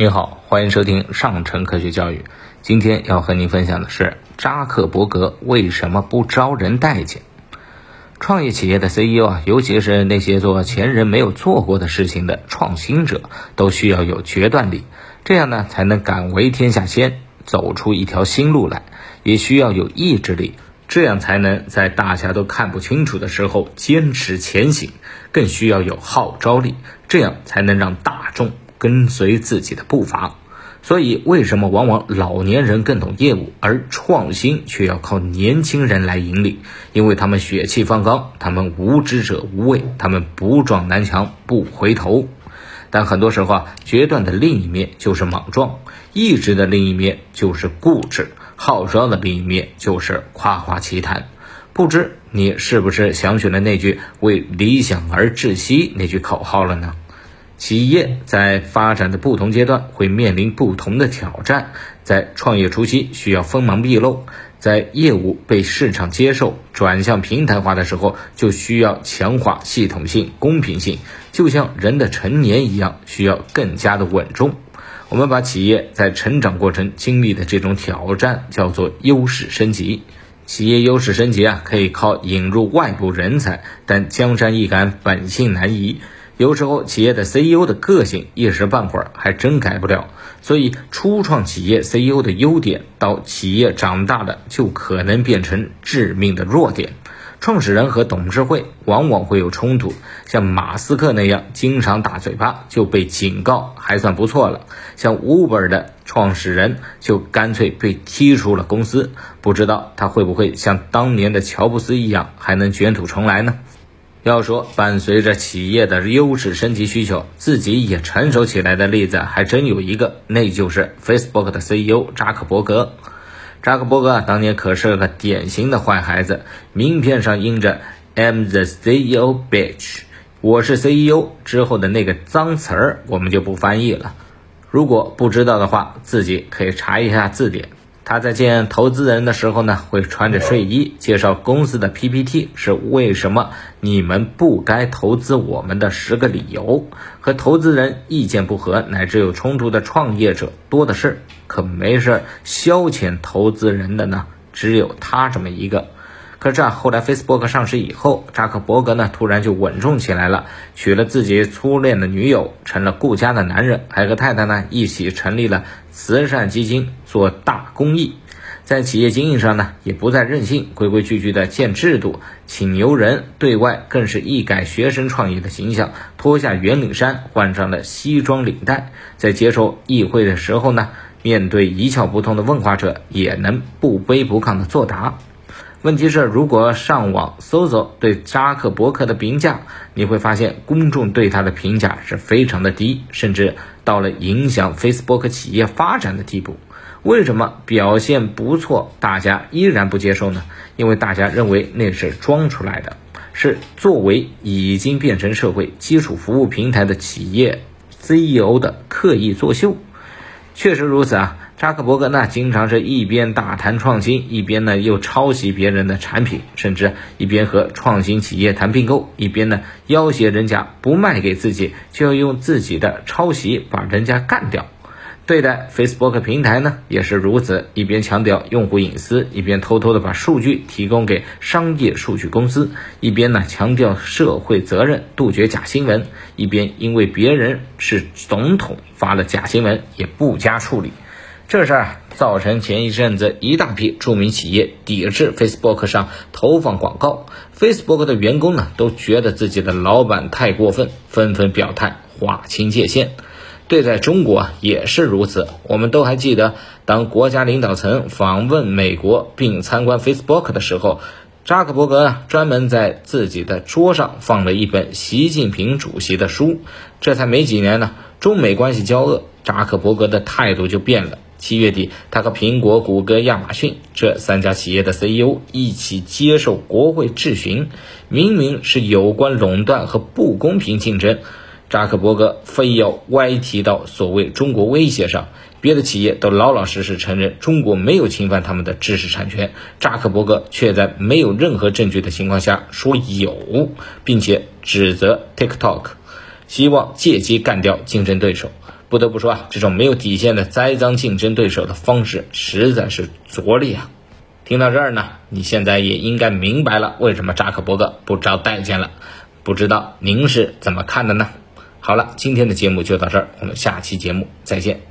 你好，欢迎收听上城科学教育。今天要和您分享的是扎克伯格为什么不招人待见？创业企业的 CEO 啊，尤其是那些做前人没有做过的事情的创新者，都需要有决断力，这样呢才能敢为天下先，走出一条新路来；也需要有意志力，这样才能在大家都看不清楚的时候坚持前行；更需要有号召力，这样才能让大众。跟随自己的步伐，所以为什么往往老年人更懂业务，而创新却要靠年轻人来引领？因为他们血气方刚，他们无知者无畏，他们不撞南墙不回头。但很多时候啊，决断的另一面就是莽撞，意志的另一面就是固执，号召的另一面就是夸夸其谈。不知你是不是想起了那句“为理想而窒息”那句口号了呢？企业在发展的不同阶段会面临不同的挑战，在创业初期需要锋芒毕露，在业务被市场接受、转向平台化的时候，就需要强化系统性、公平性，就像人的成年一样，需要更加的稳重。我们把企业在成长过程经历的这种挑战叫做优势升级。企业优势升级啊，可以靠引入外部人才，但江山易改，本性难移。有时候企业的 CEO 的个性一时半会儿还真改不了，所以初创企业 CEO 的优点到企业长大了就可能变成致命的弱点。创始人和董事会往往会有冲突，像马斯克那样经常打嘴巴就被警告还算不错了，像 Uber 的创始人就干脆被踢出了公司，不知道他会不会像当年的乔布斯一样还能卷土重来呢？要说伴随着企业的优势升级需求，自己也成熟起来的例子还真有一个，那就是 Facebook 的 CEO 扎克伯格。扎克伯格当年可是个典型的坏孩子，名片上印着 "I'm the CEO bitch"，我是 CEO 之后的那个脏词儿，我们就不翻译了。如果不知道的话，自己可以查一下字典。他在见投资人的时候呢，会穿着睡衣介绍公司的 PPT，是为什么你们不该投资我们的十个理由。和投资人意见不合乃至有冲突的创业者多的是，可没事消遣投资人的呢，只有他这么一个。可是啊，后来 Facebook 上市以后，扎克伯格呢突然就稳重起来了，娶了自己初恋的女友，成了顾家的男人，还和太太呢一起成立了慈善基金，做大公益。在企业经营上呢，也不再任性，规规矩矩的建制度，请牛人，对外更是一改学生创业的形象，脱下圆领衫，换上了西装领带。在接受议会的时候呢，面对一窍不通的问话者，也能不卑不亢的作答。问题是，如果上网搜搜对扎克伯格的评价，你会发现公众对他的评价是非常的低，甚至到了影响 Facebook 企业发展的地步。为什么表现不错，大家依然不接受呢？因为大家认为那是装出来的，是作为已经变成社会基础服务平台的企业 CEO 的刻意作秀。确实如此啊。扎克伯格呢，经常是一边大谈创新，一边呢又抄袭别人的产品，甚至一边和创新企业谈并购，一边呢要挟人家不卖给自己，就要用自己的抄袭把人家干掉。对待 Facebook 平台呢，也是如此，一边强调用户隐私，一边偷偷的把数据提供给商业数据公司，一边呢强调社会责任，杜绝假新闻，一边因为别人是总统发了假新闻也不加处理。这事儿造成前一阵子一大批著名企业抵制 Facebook 上投放广告，Facebook 的员工呢都觉得自己的老板太过分，纷纷表态划清界限。对待中国也是如此，我们都还记得，当国家领导层访问美国并参观 Facebook 的时候，扎克伯格啊专门在自己的桌上放了一本习近平主席的书。这才没几年呢，中美关系交恶，扎克伯格的态度就变了。七月底，他和苹果、谷歌、亚马逊这三家企业的 CEO 一起接受国会质询，明明是有关垄断和不公平竞争，扎克伯格非要歪提到所谓中国威胁上，别的企业都老老实实承认中国没有侵犯他们的知识产权，扎克伯格却在没有任何证据的情况下说有，并且指责 TikTok，希望借机干掉竞争对手。不得不说啊，这种没有底线的栽赃竞争对手的方式实在是拙劣啊。听到这儿呢，你现在也应该明白了为什么扎克伯格不招待见了。不知道您是怎么看的呢？好了，今天的节目就到这儿，我们下期节目再见。